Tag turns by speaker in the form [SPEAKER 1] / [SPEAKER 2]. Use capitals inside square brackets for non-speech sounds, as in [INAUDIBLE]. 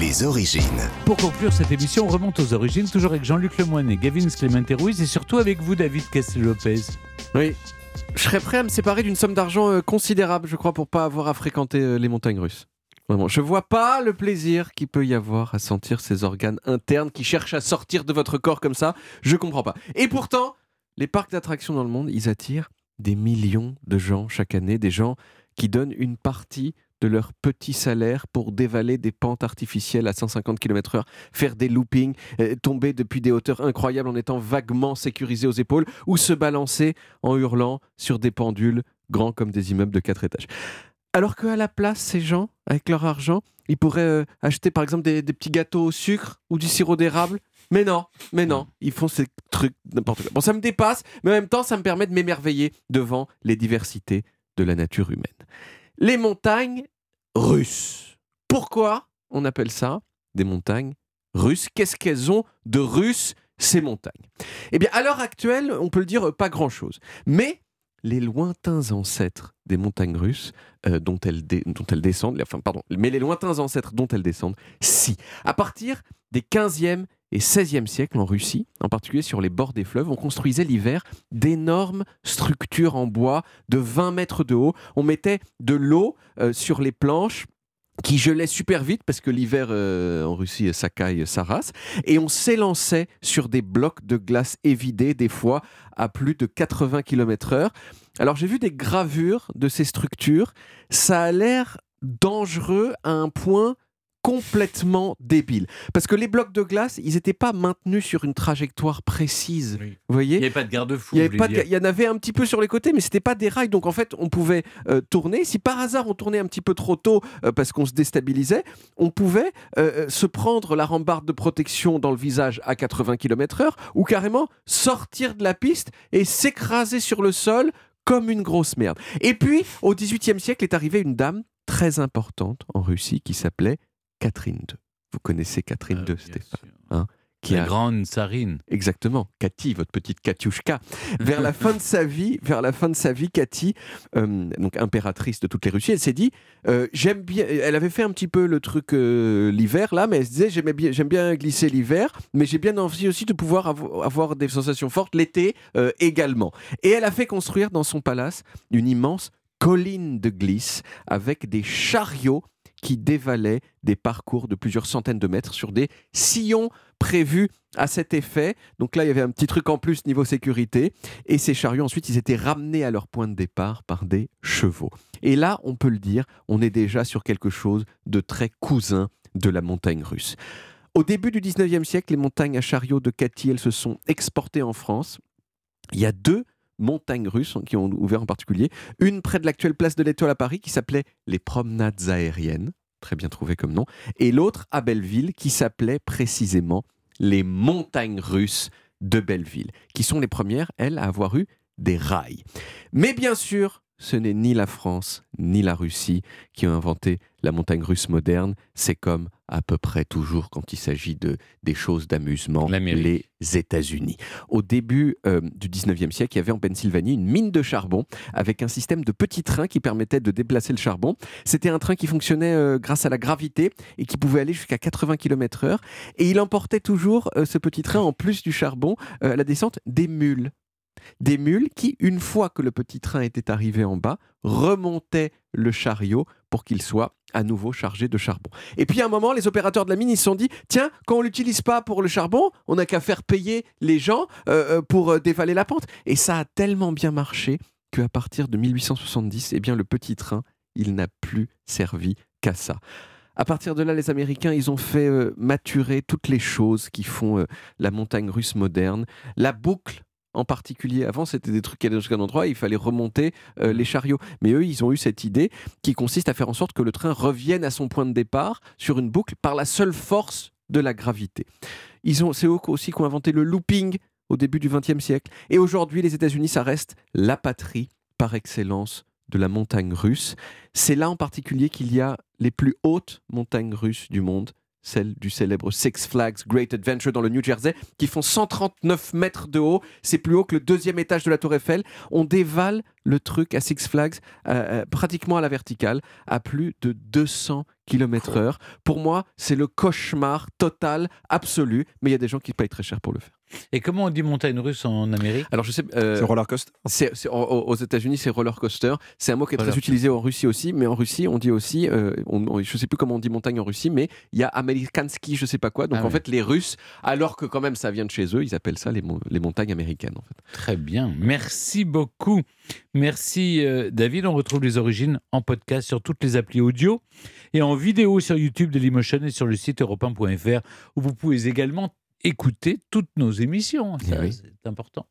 [SPEAKER 1] Les origines.
[SPEAKER 2] Pour conclure cette émission, on remonte aux origines, toujours avec Jean-Luc Lemoyne, Gavin Clément Ruiz et surtout avec vous, David Castel-Lopez.
[SPEAKER 3] Oui. Je serais prêt à me séparer d'une somme d'argent euh, considérable, je crois, pour pas avoir à fréquenter euh, les montagnes russes. Vraiment, je vois pas le plaisir qu'il peut y avoir à sentir ces organes internes qui cherchent à sortir de votre corps comme ça. Je comprends pas. Et pourtant, les parcs d'attractions dans le monde, ils attirent des millions de gens chaque année, des gens qui donnent une partie de leur petit salaire pour dévaler des pentes artificielles à 150 km/h, faire des loopings, euh, tomber depuis des hauteurs incroyables en étant vaguement sécurisés aux épaules, ou se balancer en hurlant sur des pendules grands comme des immeubles de 4 étages. Alors qu'à la place, ces gens, avec leur argent, ils pourraient euh, acheter par exemple des, des petits gâteaux au sucre ou du sirop d'érable. Mais non, mais non, ils font ces trucs n'importe quoi. Bon, ça me dépasse, mais en même temps, ça me permet de m'émerveiller devant les diversités de la nature humaine. Les montagnes russes. Pourquoi on appelle ça des montagnes russes? Qu'est-ce qu'elles ont de russe ces montagnes? Eh bien, à l'heure actuelle, on peut le dire, pas grand-chose. Mais les lointains ancêtres des montagnes russes euh, dont, elles dont elles descendent, enfin pardon, mais les lointains ancêtres dont elles descendent, si. À partir des 15e et 16e siècles en Russie, en particulier sur les bords des fleuves, on construisait l'hiver d'énormes structures en bois de 20 mètres de haut. On mettait de l'eau euh, sur les planches qui gelait super vite parce que l'hiver euh, en Russie ça caille race et on s'élançait sur des blocs de glace évidés des fois à plus de 80 km/h. Alors j'ai vu des gravures de ces structures, ça a l'air dangereux à un point complètement débile parce que les blocs de glace, ils n'étaient pas maintenus sur une trajectoire précise.
[SPEAKER 2] Oui.
[SPEAKER 3] Vous
[SPEAKER 2] Il
[SPEAKER 3] voyez
[SPEAKER 2] n'y avait pas de garde-fou.
[SPEAKER 3] il y, avait pas de-
[SPEAKER 2] dire.
[SPEAKER 3] il y en avait un petit peu sur les côtés, mais c'était pas des rails. Donc en fait, on pouvait euh, tourner. Si par hasard on tournait un petit peu trop tôt euh, parce qu'on se déstabilisait, on pouvait euh, se prendre la rambarde de protection dans le visage à 80 km/h ou carrément sortir de la piste et s'écraser sur le sol comme une grosse merde. Et puis, au XVIIIe siècle est arrivée une dame très importante en Russie qui s'appelait Catherine II. Vous connaissez Catherine
[SPEAKER 2] Ah,
[SPEAKER 3] II, Stéphane
[SPEAKER 2] sûr.
[SPEAKER 3] qui
[SPEAKER 2] La
[SPEAKER 3] a-
[SPEAKER 2] grande Sarine.
[SPEAKER 3] Exactement, Cathy, votre petite Katiushka. [LAUGHS] Vers la fin de sa vie, vers la fin de sa vie, Cathy, euh, donc impératrice de toutes les Russies, elle s'est dit, euh, j'aime bien. Elle avait fait un petit peu le truc euh, l'hiver là, mais elle se disait, j'aimais bien, j'aime bien glisser l'hiver, mais j'ai bien envie aussi de pouvoir avo- avoir des sensations fortes l'été également. Et elle a fait construire dans son palace une immense colline de glisse avec des chariots qui dévalaient des parcours de plusieurs centaines de mètres sur des sillons prévus à cet effet. Donc là, il y avait un petit truc en plus niveau sécurité. Et ces chariots, ensuite, ils étaient ramenés à leur point de départ par des chevaux. Et là, on peut le dire, on est déjà sur quelque chose de très cousin de la montagne russe. Au début du 19e siècle, les montagnes à chariots de Cathy, elles se sont exportées en France. Il y a deux montagnes russes qui ont ouvert en particulier. Une près de l'actuelle place de l'Étoile à Paris qui s'appelait les promenades aériennes, très bien trouvé comme nom, et l'autre à Belleville qui s'appelait précisément les montagnes russes de Belleville, qui sont les premières, elles, à avoir eu des rails. Mais bien sûr, ce n'est ni la France ni la Russie qui ont inventé la montagne russe moderne. C'est comme à peu près toujours quand il s'agit de des choses d'amusement, les États-Unis. Au début euh, du 19e siècle, il y avait en Pennsylvanie une mine de charbon avec un système de petits trains qui permettait de déplacer le charbon. C'était un train qui fonctionnait euh, grâce à la gravité et qui pouvait aller jusqu'à 80 km/h. Et il emportait toujours euh, ce petit train, en plus du charbon, à la descente des mules. Des mules qui, une fois que le petit train était arrivé en bas, remontaient le chariot pour qu'il soit à nouveau chargé de charbon. Et puis à un moment, les opérateurs de la mine, ils se sont dit, tiens, quand on l'utilise pas pour le charbon, on n'a qu'à faire payer les gens euh, euh, pour euh, dévaler la pente. Et ça a tellement bien marché qu'à partir de 1870, eh bien, le petit train, il n'a plus servi qu'à ça. À partir de là, les Américains, ils ont fait maturer toutes les choses qui font la montagne russe moderne. La boucle, en particulier, avant, c'était des trucs qui allaient jusqu'à un endroit, il fallait remonter euh, les chariots. Mais eux, ils ont eu cette idée qui consiste à faire en sorte que le train revienne à son point de départ sur une boucle par la seule force de la gravité. Ils ont, c'est eux aussi qui ont inventé le looping au début du XXe siècle. Et aujourd'hui, les États-Unis, ça reste la patrie par excellence de la montagne russe. C'est là en particulier qu'il y a les plus hautes montagnes russes du monde, celles du célèbre Six Flags Great Adventure dans le New Jersey, qui font 139 mètres de haut. C'est plus haut que le deuxième étage de la Tour Eiffel. On dévale le truc à Six Flags, euh, euh, pratiquement à la verticale, à plus de 200 km heure. Pour moi, c'est le cauchemar total, absolu, mais il y a des gens qui payent très cher pour le faire.
[SPEAKER 2] Et comment on dit montagne russe en Amérique?
[SPEAKER 3] Alors je sais, euh,
[SPEAKER 1] C'est roller coaster.
[SPEAKER 3] aux- aux États-Unis, c'est roller coaster. C'est un mot qui est très utilisé en Russie aussi, mais en Russie, on dit aussi, euh, on, on- je sais plus comment on dit montagne en Russie, mais il y a American Ski, je sais pas quoi. Donc
[SPEAKER 2] Ah
[SPEAKER 3] en
[SPEAKER 2] oui.
[SPEAKER 3] fait, les Russes, alors que quand même ça vient de chez eux, ils appellent ça les, mon- les montagnes américaines. En fait.
[SPEAKER 2] Très bien. Merci beaucoup. Merci euh, David. On retrouve les origines en podcast sur toutes les applis audio et en vidéo sur YouTube de Dailymotion et sur le site europe1.fr où vous pouvez également écouter toutes nos émissions.
[SPEAKER 3] Eh oui.
[SPEAKER 2] C'est important.